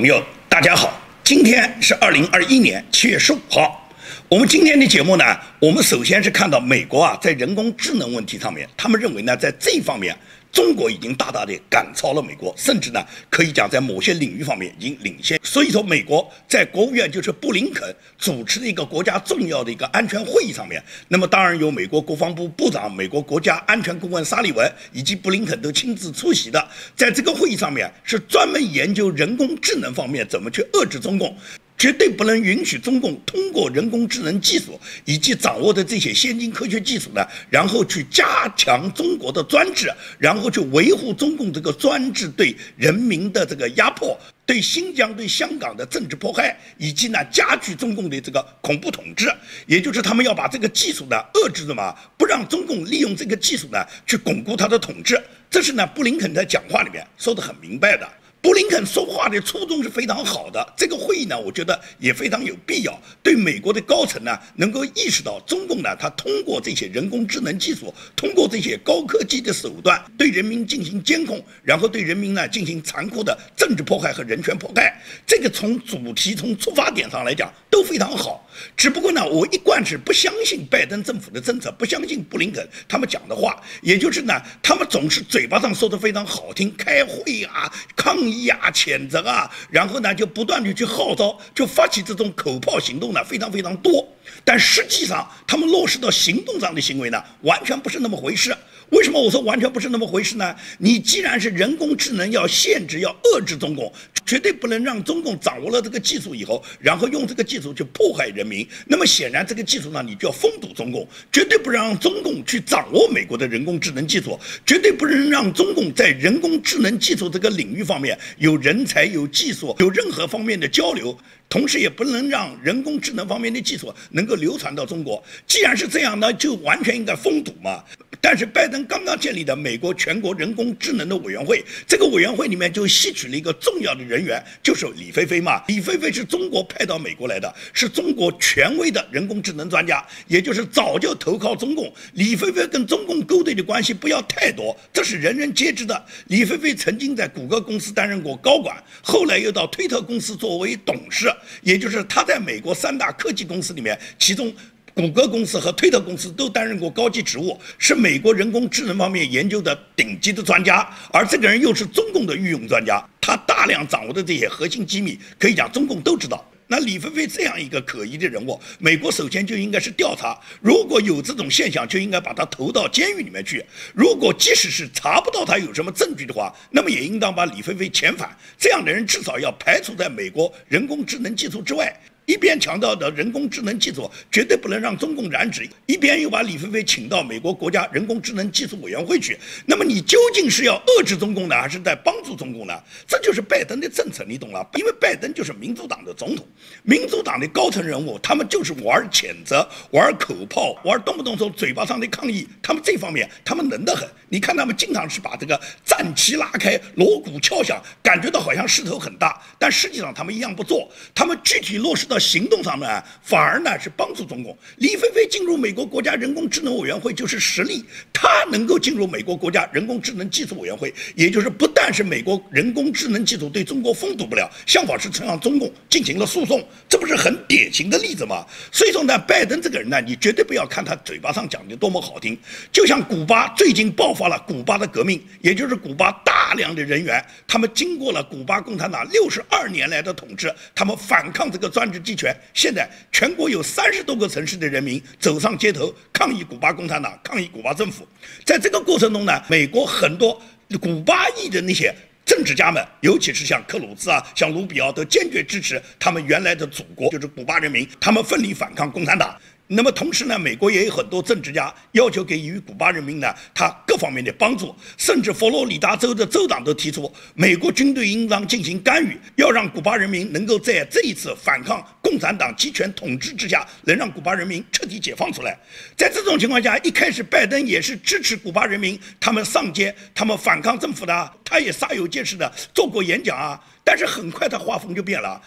朋友，大家好，今天是二零二一年七月十五号。我们今天的节目呢，我们首先是看到美国啊，在人工智能问题上面，他们认为呢，在这方面。中国已经大大的赶超了美国，甚至呢，可以讲在某些领域方面已经领先。所以说，美国在国务院就是布林肯主持的一个国家重要的一个安全会议上面，那么当然有美国国防部部长、美国国家安全顾问沙利文以及布林肯都亲自出席的。在这个会议上面，是专门研究人工智能方面怎么去遏制中共。绝对不能允许中共通过人工智能技术以及掌握的这些先进科学技术呢，然后去加强中国的专制，然后去维护中共这个专制对人民的这个压迫，对新疆、对香港的政治迫害，以及呢加剧中共的这个恐怖统治。也就是他们要把这个技术呢遏制的嘛，不让中共利用这个技术呢去巩固他的统治。这是呢布林肯在讲话里面说的很明白的。布林肯说话的初衷是非常好的，这个会议呢，我觉得也非常有必要，对美国的高层呢，能够意识到中共呢，他通过这些人工智能技术，通过这些高科技的手段，对人民进行监控，然后对人民呢进行残酷的政治迫害和人权迫害，这个从主题从出发点上来讲都非常好。只不过呢，我一贯是不相信拜登政府的政策，不相信布林肯他们讲的话，也就是呢，他们总是嘴巴上说的非常好听，开会啊，抗议啊，谴责啊，然后呢就不断的去号召，就发起这种口炮行动呢，非常非常多。但实际上，他们落实到行动上的行为呢，完全不是那么回事。为什么我说完全不是那么回事呢？你既然是人工智能要限制、要遏制中共，绝对不能让中共掌握了这个技术以后，然后用这个技术去迫害人民。那么显然，这个技术呢，你就要封堵中共，绝对不让中共去掌握美国的人工智能技术，绝对不能让中共在人工智能技术这个领域方面有人才、有技术、有任何方面的交流。同时也不能让人工智能方面的技术能够流传到中国。既然是这样，那就完全应该封堵嘛。但是拜登刚刚建立的美国全国人工智能的委员会，这个委员会里面就吸取了一个重要的人员，就是李飞飞嘛。李飞飞是中国派到美国来的，是中国权威的人工智能专家，也就是早就投靠中共。李飞飞跟中共勾兑的关系不要太多，这是人人皆知的。李飞飞曾经在谷歌公司担任过高管，后来又到推特公司作为董事。也就是他在美国三大科技公司里面，其中谷歌公司和推特公司都担任过高级职务，是美国人工智能方面研究的顶级的专家。而这个人又是中共的御用专家，他大量掌握的这些核心机密，可以讲中共都知道。那李飞飞这样一个可疑的人物，美国首先就应该是调查，如果有这种现象，就应该把他投到监狱里面去。如果即使是查不到他有什么证据的话，那么也应当把李飞飞遣返。这样的人至少要排除在美国人工智能技术之外。一边强调的人工智能技术绝对不能让中共染指，一边又把李飞飞请到美国国家人工智能技术委员会去。那么你究竟是要遏制中共呢，还是在帮助中共呢？这就是拜登的政策，你懂了？因为拜登就是民主党的总统，民主党的高层人物，他们就是玩谴责、玩口炮、玩动不动说嘴巴上的抗议，他们这方面他们能得很。你看他们经常是把这个战旗拉开，锣鼓敲响，感觉到好像势头很大，但实际上他们一样不做，他们具体落实到。行动上呢，反而呢是帮助中共。李飞飞进入美国国家人工智能委员会就是实力，他能够进入美国国家人工智能技术委员会，也就是不但是美国人工智能技术对中国封堵不了，相反是向中共进行了诉讼，这不是很典型的例子吗？所以说呢，拜登这个人呢，你绝对不要看他嘴巴上讲的多么好听，就像古巴最近爆发了古巴的革命，也就是古巴大量的人员，他们经过了古巴共产党六十二年来的统治，他们反抗这个专制。集权。现在全国有三十多个城市的人民走上街头抗议古巴共产党，抗议古巴政府。在这个过程中呢，美国很多古巴裔的那些政治家们，尤其是像克鲁兹啊、像卢比奥，都坚决支持他们原来的祖国，就是古巴人民，他们奋力反抗共产党。那么同时呢，美国也有很多政治家要求给予古巴人民呢，他各方面的帮助，甚至佛罗里达州的州长都提出，美国军队应当进行干预，要让古巴人民能够在这一次反抗共产党集权统治之下，能让古巴人民彻底解放出来。在这种情况下，一开始拜登也是支持古巴人民他们上街，他们反抗政府的，他也煞有介事的做过演讲啊。但是很快他画风就变了。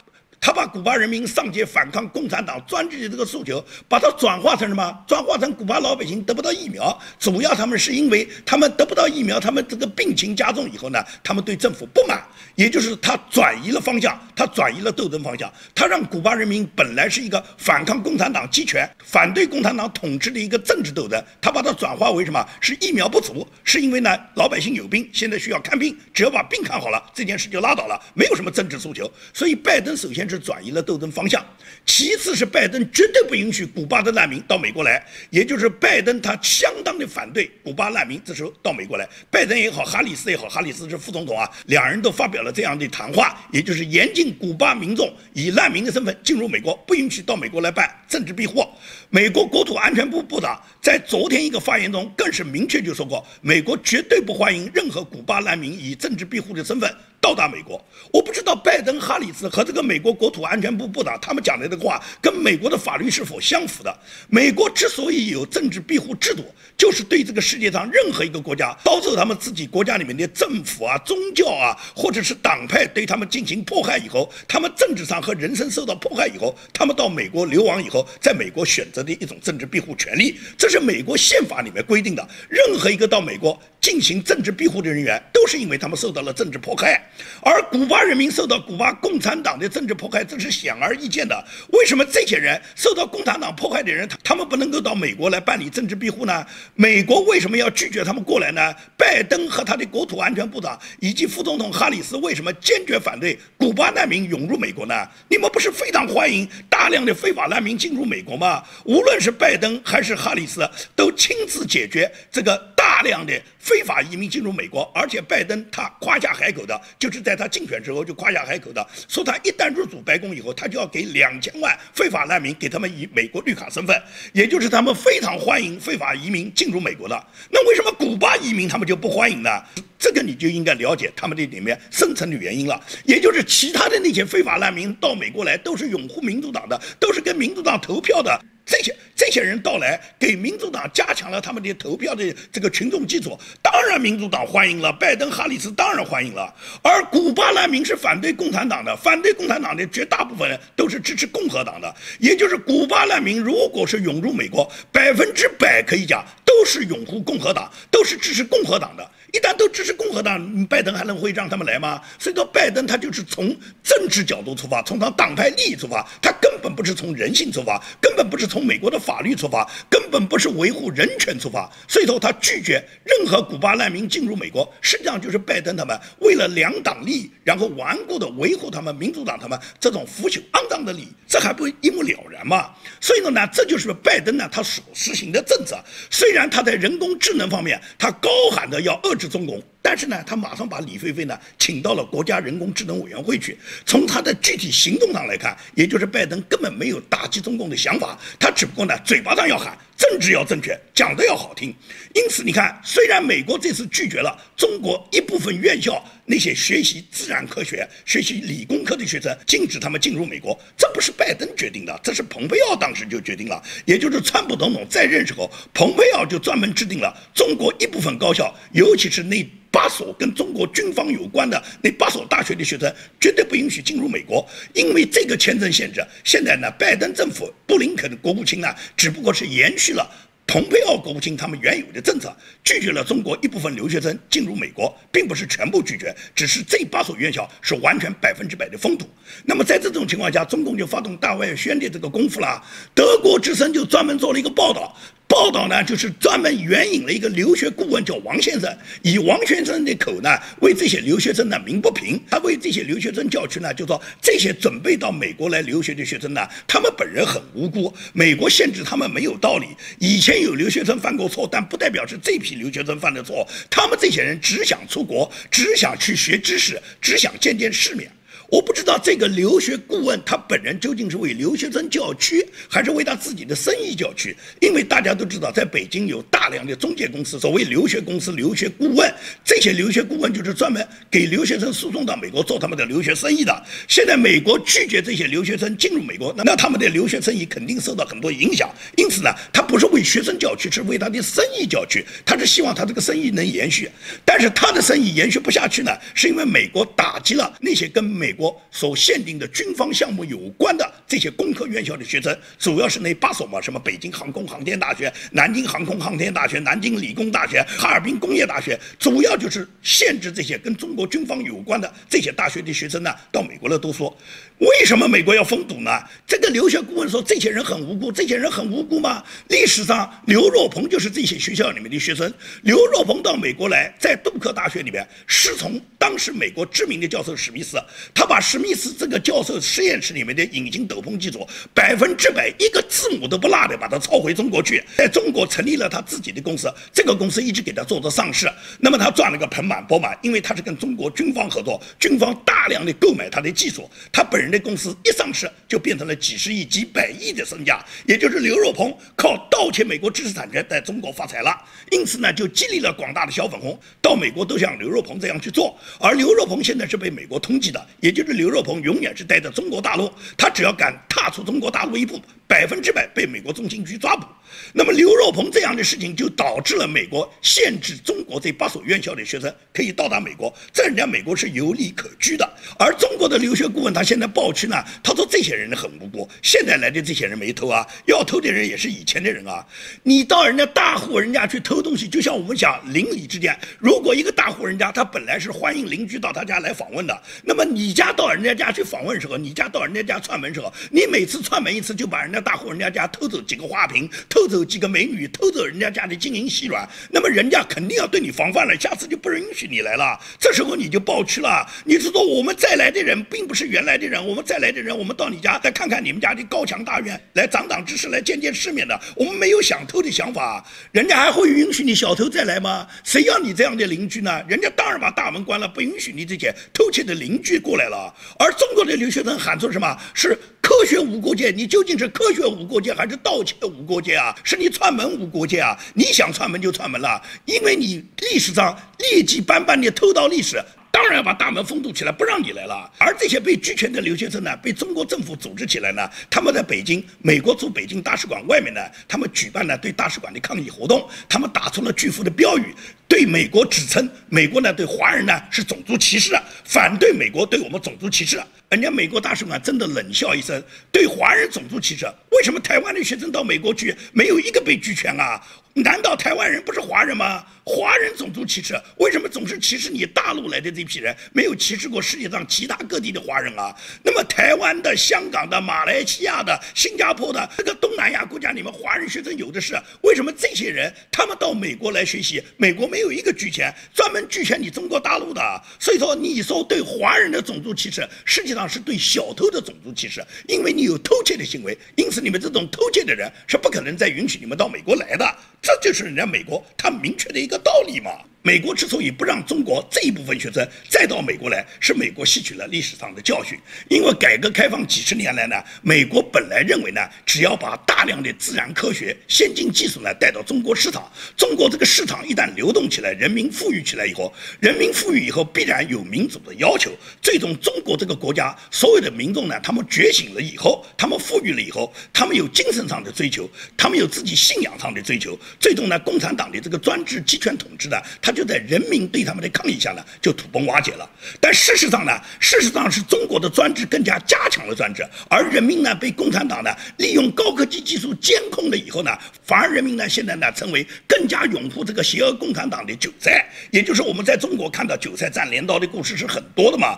他把古巴人民上街反抗共产党专制的这个诉求，把它转化成什么？转化成古巴老百姓得不到疫苗，主要他们是因为他们得不到疫苗，他们这个病情加重以后呢，他们对政府不满，也就是他转移了方向，他转移了斗争方向，他让古巴人民本来是一个反抗共产党集权、反对共产党统治的一个政治斗争，他把它转化为什么？是疫苗不足，是因为呢老百姓有病，现在需要看病，只要把病看好了，这件事就拉倒了，没有什么政治诉求，所以拜登首先是转移了斗争方向，其次是拜登绝对不允许古巴的难民到美国来，也就是拜登他相当的反对古巴难民这时候到美国来。拜登也好，哈里斯也好，哈里斯是副总统啊，两人都发表了这样的谈话，也就是严禁古巴民众以难民的身份进入美国，不允许到美国来办政治庇护。美国国土安全部部长在昨天一个发言中更是明确就说过，美国绝对不欢迎任何古巴难民以政治庇护的身份。到达美国，我不知道拜登、哈里斯和这个美国国土安全部部长他们讲的这个话跟美国的法律是否相符的。美国之所以有政治庇护制度，就是对这个世界上任何一个国家遭受他们自己国家里面的政府啊、宗教啊，或者是党派对他们进行迫害以后，他们政治上和人身受到迫害以后，他们到美国流亡以后，在美国选择的一种政治庇护权利，这是美国宪法里面规定的。任何一个到美国进行政治庇护的人员，都是因为他们受到了政治迫害。而古巴人民受到古巴共产党的政治迫害，这是显而易见的。为什么这些人受到共产党迫害的人，他他们不能够到美国来办理政治庇护呢？美国为什么要拒绝他们过来呢？拜登和他的国土安全部长以及副总统哈里斯为什么坚决反对古巴难民涌入美国呢？你们不是非常欢迎大量的非法难民进入美国吗？无论是拜登还是哈里斯，都亲自解决这个。大量的非法移民进入美国，而且拜登他夸下海口的，就是在他竞选之后就夸下海口的，说他一旦入主白宫以后，他就要给两千万非法难民给他们以美国绿卡身份，也就是他们非常欢迎非法移民进入美国的。那为什么古巴移民他们就不欢迎呢？这个你就应该了解他们的里面深层的原因了，也就是其他的那些非法难民到美国来都是拥护民主党的，都是跟民主党投票的。这些这些人到来，给民主党加强了他们的投票的这个群众基础，当然民主党欢迎了，拜登、哈里斯当然欢迎了。而古巴难民是反对共产党的，反对共产党的绝大部分人都是支持共和党的，也就是古巴难民如果是涌入美国，百分之百可以讲都是拥护共和党，都是支持共和党的。一旦都支持共和党，拜登还能会让他们来吗？所以说，拜登他就是从政治角度出发，从他党派利益出发，他根本不是从人性出发，根本不是从美国的法律出发，根本不是维护人权出发。所以说，他拒绝任何古巴难民进入美国，实际上就是拜登他们为了两党利益，然后顽固的维护他们民主党他们这种腐朽肮脏的利益，这还不一目了然吗？所以说呢，这就是拜登呢他所实行的政策。虽然他在人工智能方面，他高喊的要遏制。是中共，但是呢，他马上把李飞飞呢请到了国家人工智能委员会去。从他的具体行动上来看，也就是拜登根本没有打击中共的想法，他只不过呢嘴巴上要喊，政治要正确，讲的要好听。因此，你看，虽然美国这次拒绝了中国一部分院校那些学习自然科学、学习理工科的学生，禁止他们进入美国，这不是拜登决定的，这是蓬佩奥当时就决定了。也就是川普总统在任时候，蓬佩奥就专门制定了中国一部分高校，尤其是那八所跟中国军方有关的那八所大学的学生，绝对不允许进入美国，因为这个签证限制。现在呢，拜登政府布林肯国务卿呢，只不过是延续了。蓬佩奥国务卿他们原有的政策，拒绝了中国一部分留学生进入美国，并不是全部拒绝，只是这八所院校是完全百分之百的封堵。那么在这种情况下，中共就发动大外宣的这个功夫了。德国之声就专门做了一个报道。报道呢，就是专门援引了一个留学顾问，叫王先生，以王先生的口呢，为这些留学生呢鸣不平。他为这些留学生叫屈呢，就说这些准备到美国来留学的学生呢，他们本人很无辜，美国限制他们没有道理。以前有留学生犯过错，但不代表是这批留学生犯的错。他们这些人只想出国，只想去学知识，只想见见世面。我不知道这个留学顾问他本人究竟是为留学生叫屈，还是为他自己的生意叫屈？因为大家都知道，在北京有大量的中介公司，所谓留学公司、留学顾问，这些留学顾问就是专门给留学生输送到美国做他们的留学生意的。现在美国拒绝这些留学生进入美国，那他们的留学生意肯定受到很多影响。因此呢，他不是为为学生叫屈，是为他的生意叫屈。他是希望他这个生意能延续，但是他的生意延续不下去呢，是因为美国打击了那些跟美国所限定的军方项目有关的这些工科院校的学生，主要是那八所嘛，什么北京航空航天大学、南京航空航天大学、南京理工大学、哈尔滨工业大学，主要就是限制这些跟中国军方有关的这些大学的学生呢到美国来读书。为什么美国要封堵呢？这个留学顾问说，这些人很无辜，这些人很无辜吗？历史上，刘若鹏就是这些学校里面的学生。刘若鹏到美国来，在杜克大学里面师从当时美国知名的教授史密斯，他把把史密斯这个教授实验室里面的隐形斗篷技术，百分之百一个字母都不落的把它抄回中国去，在中国成立了他自己的公司，这个公司一直给他做着上市，那么他赚了个盆满钵满，因为他是跟中国军方合作，军方大量的购买他的技术，他本人。的公司一上市就变成了几十亿、几百亿的身价，也就是刘若鹏靠盗窃美国知识产权在中国发财了，因此呢，就激励了广大的小粉红到美国都像刘若鹏这样去做。而刘若鹏现在是被美国通缉的，也就是刘若鹏永远是待在中国大陆，他只要敢踏出中国大陆一步，百分之百被美国中情局抓捕。那么刘若鹏这样的事情就导致了美国限制中国这八所院校的学生可以到达美国，在人家美国是有理可据的。而中国的留学顾问他现在报去呢，他说这些人很无辜，现在来的这些人没偷啊，要偷的人也是以前的人啊。你到人家大户人家去偷东西，就像我们讲邻里之间，如果一个大户人家他本来是欢迎邻居到他家来访问的，那么你家到人家家去访问时候，你家到人家家串门时候，你每次串门一次就把人家大户人家家偷走几个花瓶，偷。走几个美女，偷走人家家的金银细软，那么人家肯定要对你防范了，下次就不允许你来了。这时候你就报去了。你知道我们再来的人并不是原来的人，我们再来的人，我们到你家来看看你们家的高墙大院，来长长知识，来见见世面的。我们没有想偷的想法，人家还会允许你小偷再来吗？谁要你这样的邻居呢？人家当然把大门关了，不允许你这些偷窃的邻居过来了。而中国的留学生喊出什么？是。科学无国界，你究竟是科学无国界还是盗窃无国界啊？是你串门无国界啊？你想串门就串门了，因为你历史上劣迹斑斑的偷盗历史。当然要把大门封堵起来，不让你来了。而这些被拘权的留学生呢，被中国政府组织起来呢，他们在北京，美国驻北京大使馆外面呢，他们举办了对大使馆的抗议活动，他们打出了巨幅的标语，对美国指称美国呢对华人呢是种族歧视，反对美国对我们种族歧视。人家美国大使馆真的冷笑一声，对华人种族歧视？为什么台湾的学生到美国去没有一个被拒权啊？难道台湾人不是华人吗？华人种族歧视，为什么总是歧视你大陆来的这批人，没有歧视过世界上其他各地的华人啊？那么台湾的、香港的、马来西亚的、新加坡的这个东南亚国家里面，华人学生有的是，为什么这些人他们到美国来学习，美国没有有一个拒签，专门拒签你中国大陆的？所以说，你说对华人的种族歧视，实际上是对小偷的种族歧视，因为你有偷窃的行为，因此你们这种偷窃的人是不可能再允许你们到美国来的。这就是人家美国他明确的一个道理嘛。美国之所以不让中国这一部分学生再到美国来，是美国吸取了历史上的教训。因为改革开放几十年来呢，美国本来认为呢，只要把大量的自然科学、先进技术呢带到中国市场，中国这个市场一旦流动起来，人民富裕起来以后，人民富裕以后必然有民主的要求。最终，中国这个国家所有的民众呢，他们觉醒了以后，他们富裕了以后，他们有精神上的追求，他们有自己信仰上的追求。最终呢，共产党的这个专制集权统治呢，他。就在人民对他们的抗议下呢，就土崩瓦解了。但事实上呢，事实上是中国的专制更加加强了专制，而人民呢被共产党呢利用高科技技术监控了以后呢，反而人民呢现在呢成为更加拥护这个邪恶共产党的韭菜。也就是我们在中国看到韭菜占镰刀的故事是很多的嘛。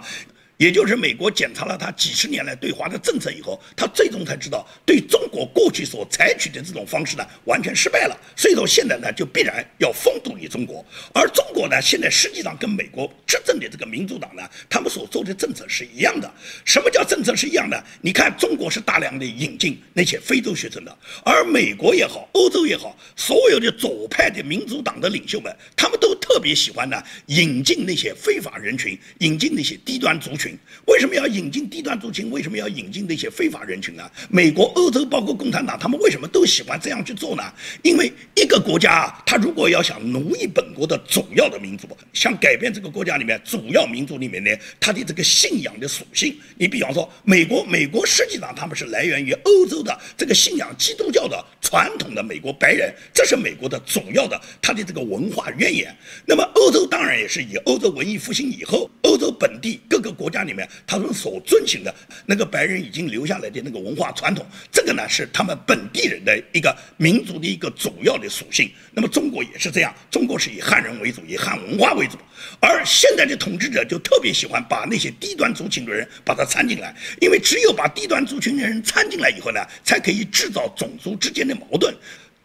也就是美国检查了他几十年来对华的政策以后，他最终才知道对中国过去所采取的这种方式呢，完全失败了。所以说现在呢，就必然要封堵你中国。而中国呢，现在实际上跟美国执政的这个民主党呢，他们所做的政策是一样的。什么叫政策是一样的？你看中国是大量的引进那些非洲学生的，而美国也好，欧洲也好，所有的左派的民主党的领袖们，他们都特别喜欢呢引进那些非法人群，引进那些低端族群。群？为什么要引进低端族群？为什么要引进那些非法人群呢？美国、欧洲，包括共产党，他们为什么都喜欢这样去做呢？因为一个国家啊，他如果要想奴役本国的主要的民族，想改变这个国家里面主要民族里面的他的这个信仰的属性，你比方说美国，美国实际上他们是来源于欧洲的这个信仰基督教的传统的美国白人，这是美国的主要的他的这个文化渊源。那么欧洲当然也是以欧洲文艺复兴以后，欧洲本地各个国家家里面他们所遵循的那个白人已经留下来的那个文化传统，这个呢是他们本地人的一个民族的一个主要的属性。那么中国也是这样，中国是以汉人为主，以汉文化为主，而现在的统治者就特别喜欢把那些低端族群的人把他掺进来，因为只有把低端族群的人掺进来以后呢，才可以制造种族之间的矛盾。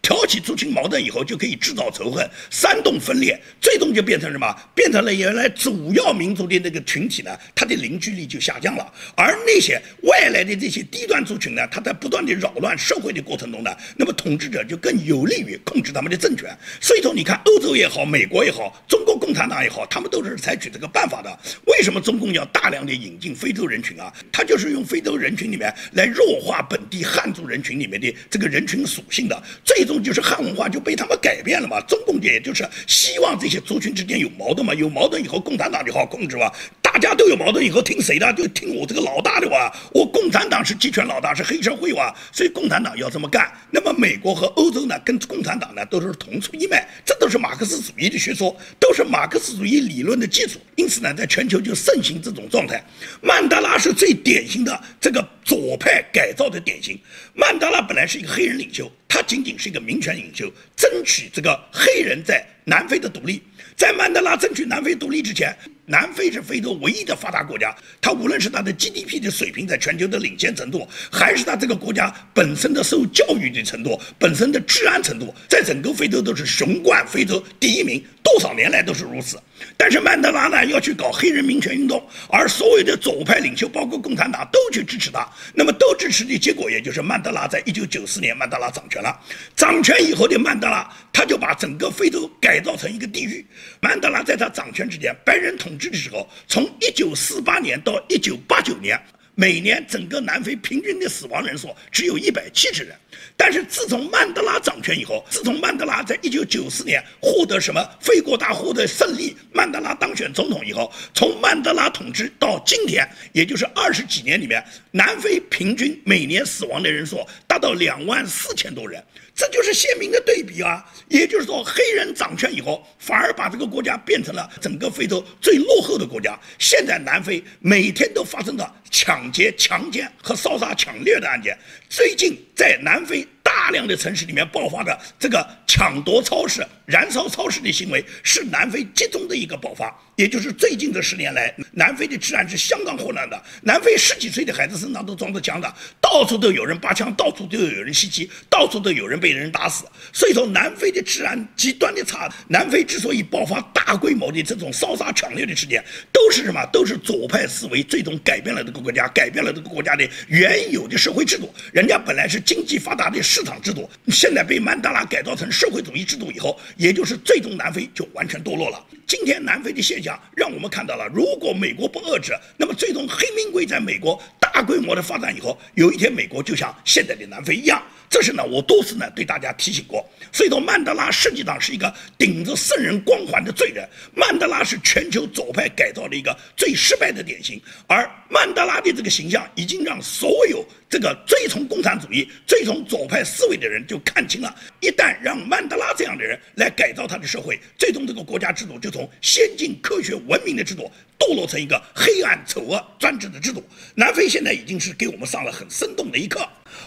挑起族群矛盾以后，就可以制造仇恨，煽动分裂，最终就变成什么？变成了原来主要民族的那个群体呢，它的凝聚力就下降了。而那些外来的这些低端族群呢，它在不断的扰乱社会的过程中呢，那么统治者就更有利于控制他们的政权。所以说，你看欧洲也好，美国也好，中国共产党也好，他们都是采取这个办法的。为什么中共要大量的引进非洲人群啊？他就是用非洲人群里面来弱化本地汉族人群里面的这个人群属性的。最就是汉文化就被他们改变了嘛，中共也就是希望这些族群之间有矛盾嘛，有矛盾以后共产党就好控制嘛。大家都有矛盾以后听谁的？就听我这个老大的哇！我共产党是集权老大，是黑社会哇！所以共产党要这么干。那么美国和欧洲呢，跟共产党呢都是同出一脉，这都是马克思主义的学说，都是马克思主义理论的基础。因此呢，在全球就盛行这种状态。曼德拉是最典型的这个左派改造的典型。曼德拉本来是一个黑人领袖，他仅仅是一个民权领袖，争取这个黑人在南非的独立。在曼德拉争取南非独立之前，南非是非洲唯一的发达国家。它无论是它的 GDP 的水平在全球的领先程度，还是它这个国家本身的受教育的程度、本身的治安程度，在整个非洲都是雄冠非洲第一名，多少年来都是如此。但是曼德拉呢要去搞黑人民权运动，而所有的左派领袖，包括共产党，都去支持他。那么都支持的结果，也就是曼德拉在一九九四年，曼德拉掌权了。掌权以后的曼德拉，他就把整个非洲改造成一个地狱。曼德拉在他掌权之前，白人统治的时候，从一九四八年到一九八九年，每年整个南非平均的死亡人数只有一百七十人。但是自从曼德拉掌权以后，自从曼德拉在一九九四年获得什么非国大获得胜利，曼德拉当选总统以后，从曼德拉统治到今天，也就是二十几年里面，南非平均每年死亡的人数达到两万四千多人。这就是鲜明的对比啊！也就是说，黑人掌权以后，反而把这个国家变成了整个非洲最落后的国家。现在南非每天都发生着抢劫、强奸和烧杀抢掠的案件。最近在南非。大量的城市里面爆发的这个抢夺超市、燃烧超市的行为，是南非集中的一个爆发。也就是最近这十年来，南非的治安是相当混乱的。南非十几岁的孩子身上都装着枪的，到处都有人拔枪，到处都有人袭击，到处都有人被人打死。所以说，南非的治安极端的差。南非之所以爆发大规模的这种烧杀抢掠的事件，都是什么？都是左派思维最终改变了这个国家，改变了这个国家的原有的社会制度。人家本来是经济发达的。市场制度现在被曼德拉改造成社会主义制度以后，也就是最终南非就完全堕落了。今天南非的现象让我们看到了，如果美国不遏制，那么最终黑名贵在美国大规模的发展以后，有一天美国就像现在的南非一样。这是呢，我多次呢对大家提醒过。所以说，曼德拉实际上是一个顶着圣人光环的罪人。曼德拉是全球左派改造的一个最失败的典型，而曼德拉的这个形象已经让所有这个追从共产主义、追从左派思维的人就看清了。一旦让曼德拉这样的人来改造他的社会，最终这个国家制度就从先进科学文明的制度堕落成一个黑暗丑恶专制的制度。南非现在已经是给我们上了很生动的一课。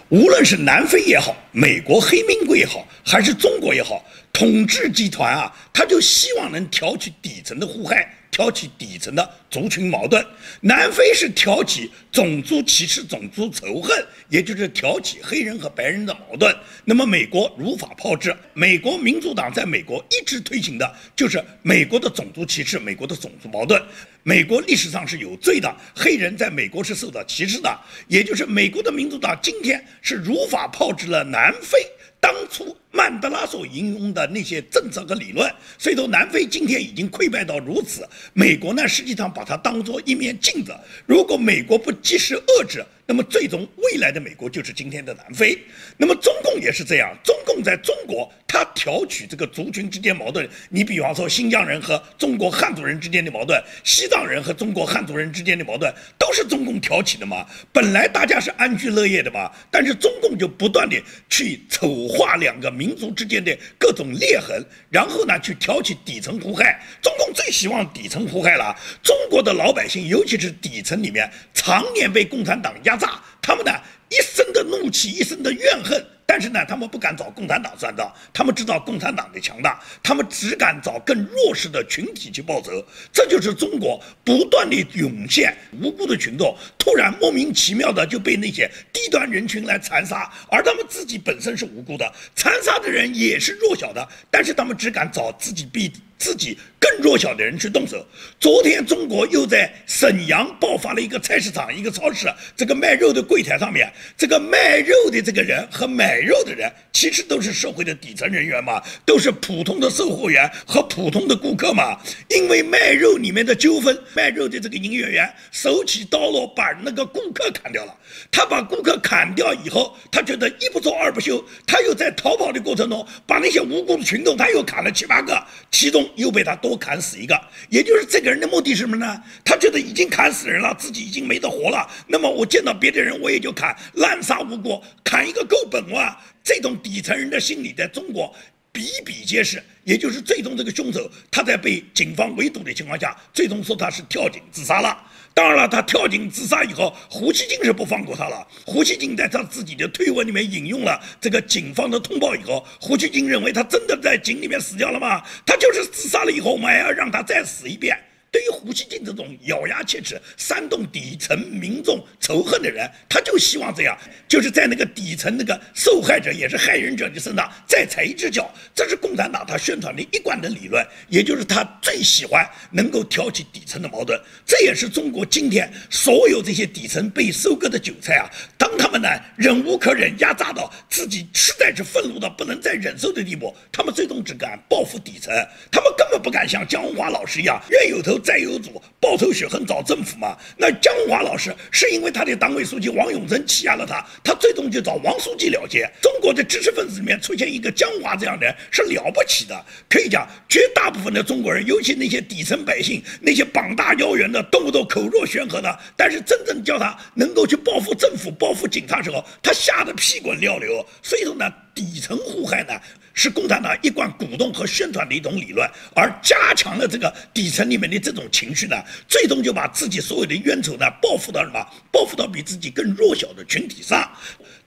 无论是南非也好，美国黑名贵也好，还是中国也好，统治集团啊，他就希望能挑起底层的互害，挑起底层的族群矛盾。南非是挑起种族歧视、种族仇恨，也就是挑起黑人和白人的矛盾。那么美国如法炮制，美国民主党在美国一直推行的就是美国的种族歧视、美国的种族矛盾。美国历史上是有罪的，黑人在美国是受到歧视的，也就是美国的民主党今天是如法炮制了南非当初曼德拉所引用的那些政策和理论。所以说，南非今天已经溃败到如此，美国呢实际上把它当做一面镜子，如果美国不及时遏制。那么最终未来的美国就是今天的南非，那么中共也是这样。中共在中国，它挑起这个族群之间矛盾。你比方说新疆人和中国汉族人之间的矛盾，西藏人和中国汉族人之间的矛盾，都是中共挑起的嘛。本来大家是安居乐业的嘛，但是中共就不断的去丑化两个民民族之间的各种裂痕，然后呢去挑起底层祸害。中共最希望底层祸害了，中国的老百姓，尤其是底层里面，常年被共产党。压榨他们呢，一生的怒气，一生的怨恨，但是呢，他们不敢找共产党算账，他们知道共产党的强大，他们只敢找更弱势的群体去报仇。这就是中国不断的涌现无辜的群众，突然莫名其妙的就被那些低端人群来残杀，而他们自己本身是无辜的，残杀的人也是弱小的，但是他们只敢找自己比自己更弱小的人去动手。昨天中国又在沈阳爆发了一个菜市场、一个超市，这个卖肉的柜台上面，这个卖肉的这个人和买肉的人，其实都是社会的底层人员嘛，都是普通的售货员和普通的顾客嘛。因为卖肉里面的纠纷，卖肉的这个营业员手起刀落，把那个顾客砍掉了。他把顾客砍掉以后，他觉得一不做二不休，他又在逃跑的过程中，把那些无辜的群众他又砍了七八个，其中。又被他多砍死一个，也就是这个人的目的是什么呢？他觉得已经砍死人了，自己已经没得活了。那么我见到别的人，我也就砍，滥杀无辜，砍一个够本哇！这种底层人的心理在中国比比皆是。也就是最终这个凶手，他在被警方围堵的情况下，最终说他是跳井自杀了。当然了，他跳井自杀以后，胡锡进是不放过他了。胡锡进在他自己的推文里面引用了这个警方的通报以后，胡锡进认为他真的在井里面死掉了吗？他就是自杀了以后，我们还要让他再死一遍。对于胡锡进这种咬牙切齿、煽动底层民众仇恨的人，他就希望这样，就是在那个底层那个受害者也是害人者的身上再踩一只脚。这是共产党他宣传的一贯的理论，也就是他最喜欢能够挑起底层的矛盾。这也是中国今天所有这些底层被收割的韭菜啊，当他们呢忍无可忍、压榨到自己实在是愤怒到不能再忍受的地步，他们最终只敢报复底层，他们根本不敢像江红华老师一样冤有头。再有主报仇雪恨找政府嘛？那江华老师是因为他的党委书记王永珍欺压了他，他最终就找王书记了结。中国的知识分子里面出现一个江华这样的人是了不起的，可以讲绝大部分的中国人，尤其那些底层百姓，那些膀大腰圆的，动不动口若悬河的，但是真正叫他能够去报复政府、报复警察时候，他吓得屁滚尿流。所以说呢，底层祸害呢。是共产党一贯鼓动和宣传的一种理论，而加强了这个底层里面的这种情绪呢，最终就把自己所有的冤仇呢报复到什么？报复到比自己更弱小的群体上，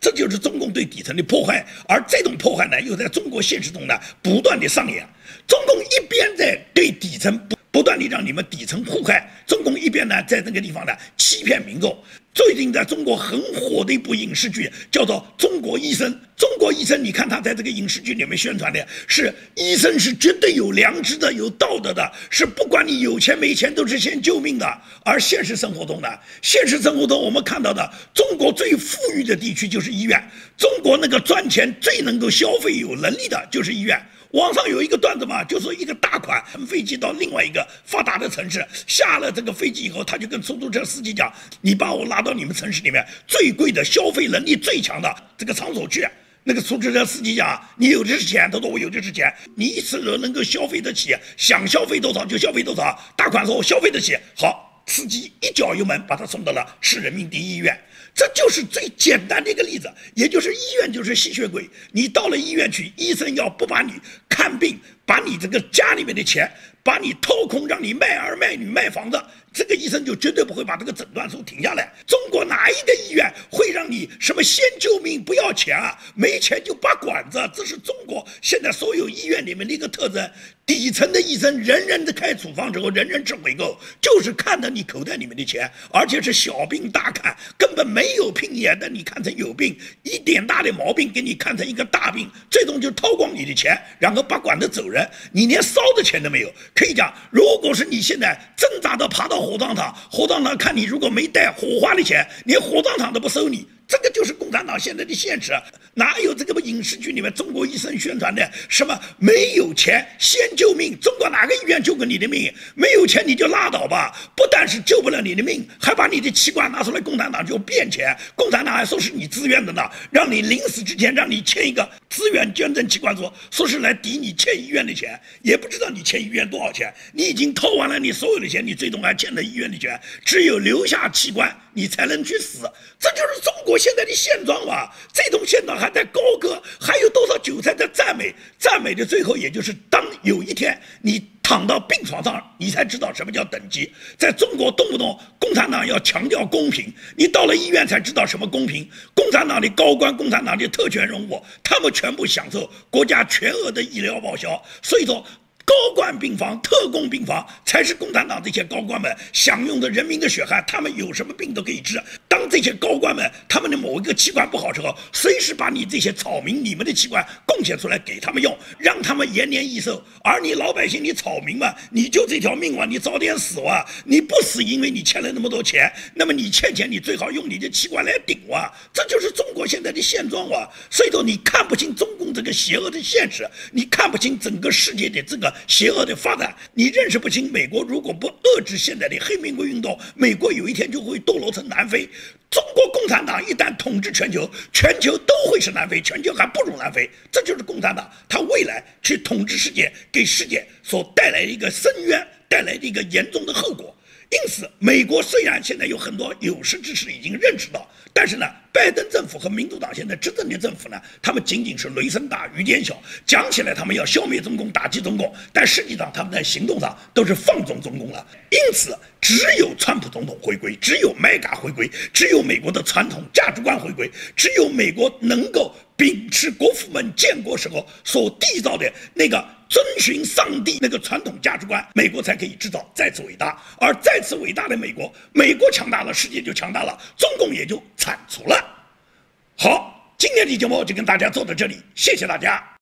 这就是中共对底层的迫害。而这种迫害呢，又在中国现实中呢不断的上演。中共一边在对底层不不断地让你们底层祸害，中共一边呢在那个地方呢欺骗民众。最近在中国很火的一部影视剧叫做《中国医生》。中国医生，你看他在这个影视剧里面宣传的是医生是绝对有良知的、有道德的，是不管你有钱没钱都是先救命的。而现实生活中呢，现实生活中我们看到的中国最富裕的地区就是医院，中国那个赚钱最能够消费有能力的就是医院。网上有一个段子嘛，就说一个大款乘飞机到另外一个发达的城市，下了这个飞机以后，他就跟出租车司机讲：“你把我拉到你们城市里面最贵的、消费能力最强的这个场所去。”那个出租车司机讲：“你有的是钱。”他说：“我有的是钱。你一次能能够消费得起，想消费多少就消费多少。”大款说：“我消费得起。”好，司机一脚油门把他送到了市人民第一医院。这就是最简单的一个例子，也就是医院就是吸血鬼。你到了医院去，医生要不把你看病，把你这个家里面的钱。把你掏空，让你卖儿卖女卖房子，这个医生就绝对不会把这个诊断书停下来。中国哪一个医院会让你什么先救命不要钱啊？没钱就拔管子，这是中国现在所有医院里面的一个特征。底层的医生人人都开处方之后，人人吃回购，就是看着你口袋里面的钱，而且是小病大看，根本没有病眼的，你看成有病，一点大的毛病给你看成一个大病，最终就掏光你的钱，然后拔管子走人，你连烧的钱都没有。可以讲，如果是你现在挣扎的爬到火葬场，火葬场看你如果没带火化的钱，连火葬场都不收你，这个就是共产党现在的现实，哪有这个影视剧里面中国医生宣传的什么没有钱先救命？中国哪个医院救过你的命？没有钱你就拉倒吧！不但是救不了你的命，还把你的器官拿出来，共产党就变钱。共产党还说是你自愿的呢，让你临死之前让你签一个自愿捐赠器官书，说是来抵你欠医院的钱。也不知道你欠医院多少钱，你已经掏完了你所有的钱，你最终还欠了医院的钱。只有留下器官。你才能去死，这就是中国现在的现状吧？这种现状还在高歌，还有多少韭菜在赞美？赞美的最后，也就是当有一天你躺到病床上，你才知道什么叫等级。在中国，动不动共产党要强调公平，你到了医院才知道什么公平。共产党的高官、共产党的特权人物，他们全部享受国家全额的医疗报销，所以说。高官病房、特供病房才是共产党这些高官们享用的人民的血汗，他们有什么病都可以治。当这些高官们他们的某一个器官不好时候，随时把你这些草民你们的器官贡献出来给他们用，让他们延年益寿。而你老百姓，你草民嘛，你就这条命哇，你早点死哇！你不死，因为你欠了那么多钱，那么你欠钱，你最好用你的器官来顶哇！这就是中国现在的现状哇！所以说，你看不清中共这个邪恶的现实，你看不清整个世界的这个。邪恶的发展，你认识不清。美国如果不遏制现在的黑玫瑰运动，美国有一天就会堕落成南非。中国共产党一旦统治全球，全球都会是南非，全球还不如南非。这就是共产党他未来去统治世界，给世界所带来的一个深渊，带来的一个严重的后果。因此，美国虽然现在有很多有识之士已经认识到，但是呢，拜登政府和民主党现在执政的政府呢，他们仅仅是雷声大雨点小，讲起来他们要消灭中共、打击中共，但实际上他们在行动上都是放纵中共了。因此，只有川普总统回归，只有麦嘎回归，只有美国的传统价值观回归，只有美国能够秉持国父们建国时候所缔造的那个。遵循上帝那个传统价值观，美国才可以制造再次伟大。而再次伟大的美国，美国强大了，世界就强大了，中共也就铲除了。好，今天的节目就跟大家做到这里，谢谢大家。